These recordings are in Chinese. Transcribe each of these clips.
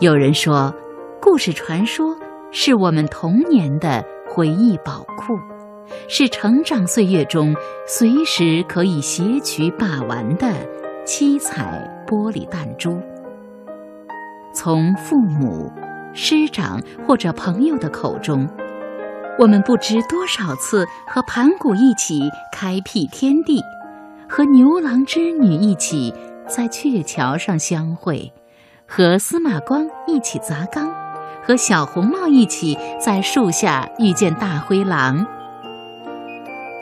有人说，故事传说是我们童年的回忆宝库，是成长岁月中随时可以携取把玩的七彩玻璃弹珠。从父母、师长或者朋友的口中，我们不知多少次和盘古一起开辟天地，和牛郎织女一起在鹊桥上相会。和司马光一起砸缸，和小红帽一起在树下遇见大灰狼。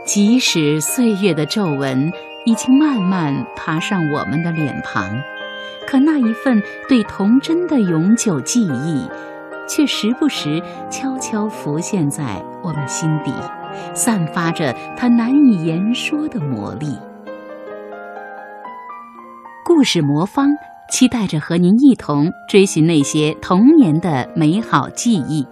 即使岁月的皱纹已经慢慢爬上我们的脸庞，可那一份对童真的永久记忆，却时不时悄悄浮现在我们心底，散发着它难以言说的魔力。故事魔方。期待着和您一同追寻那些童年的美好记忆，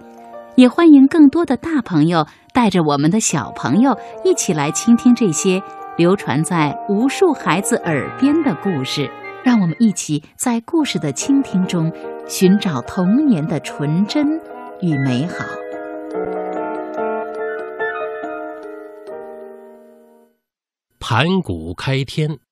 也欢迎更多的大朋友带着我们的小朋友一起来倾听这些流传在无数孩子耳边的故事。让我们一起在故事的倾听中寻找童年的纯真与美好。盘古开天。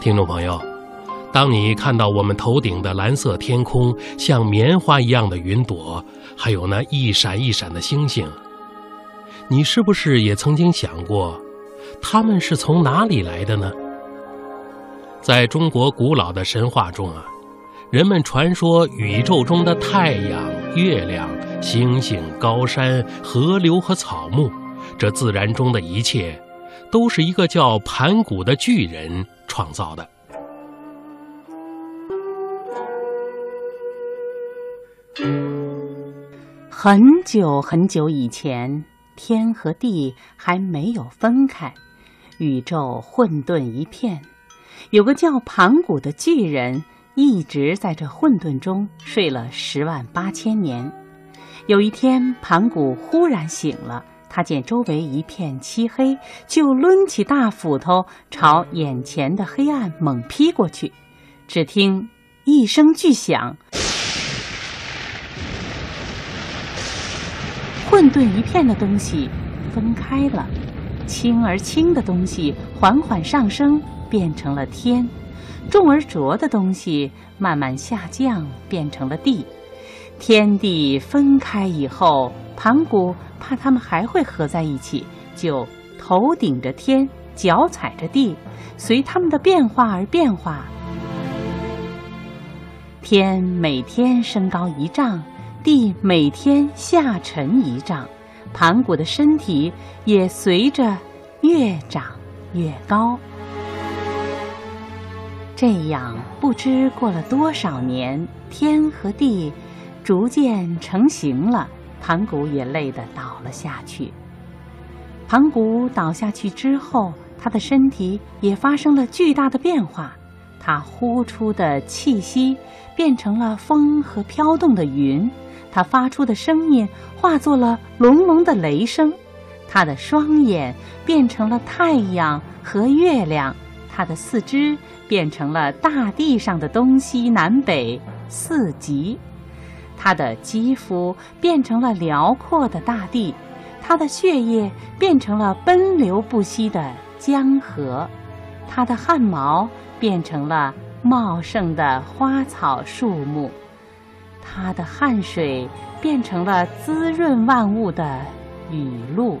听众朋友，当你看到我们头顶的蓝色天空，像棉花一样的云朵，还有那一闪一闪的星星，你是不是也曾经想过，它们是从哪里来的呢？在中国古老的神话中啊，人们传说宇宙中的太阳、月亮、星星、高山、河流和草木，这自然中的一切。都是一个叫盘古的巨人创造的。很久很久以前，天和地还没有分开，宇宙混沌一片。有个叫盘古的巨人，一直在这混沌中睡了十万八千年。有一天，盘古忽然醒了。他见周围一片漆黑，就抡起大斧头朝眼前的黑暗猛劈过去。只听一声巨响，混沌一片的东西分开了，轻而轻的东西缓缓上升，变成了天；重而浊的东西慢慢下降，变成了地。天地分开以后，盘古。怕他们还会合在一起，就头顶着天，脚踩着地，随他们的变化而变化。天每天升高一丈，地每天下沉一丈，盘古的身体也随着越长越高。这样不知过了多少年，天和地逐渐成型了。盘古也累得倒了下去。盘古倒下去之后，他的身体也发生了巨大的变化。他呼出的气息变成了风和飘动的云，他发出的声音化作了隆隆的雷声。他的双眼变成了太阳和月亮，他的四肢变成了大地上的东西南北四极。他的肌肤变成了辽阔的大地，他的血液变成了奔流不息的江河，他的汗毛变成了茂盛的花草树木，他的汗水变成了滋润万物的雨露。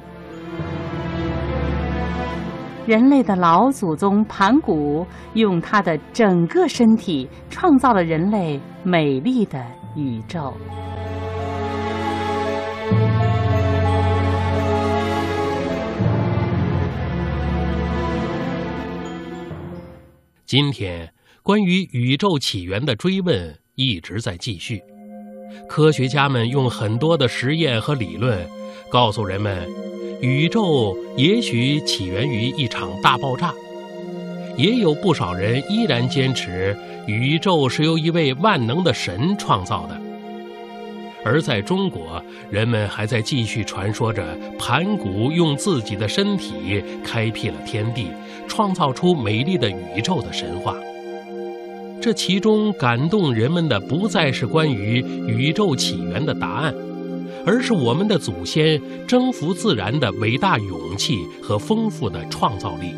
人类的老祖宗盘古用他的整个身体创造了人类美丽的。宇宙。今天，关于宇宙起源的追问一直在继续。科学家们用很多的实验和理论，告诉人们，宇宙也许起源于一场大爆炸。也有不少人依然坚持，宇宙是由一位万能的神创造的。而在中国，人们还在继续传说着盘古用自己的身体开辟了天地，创造出美丽的宇宙的神话。这其中感动人们的不再是关于宇宙起源的答案，而是我们的祖先征服自然的伟大勇气和丰富的创造力。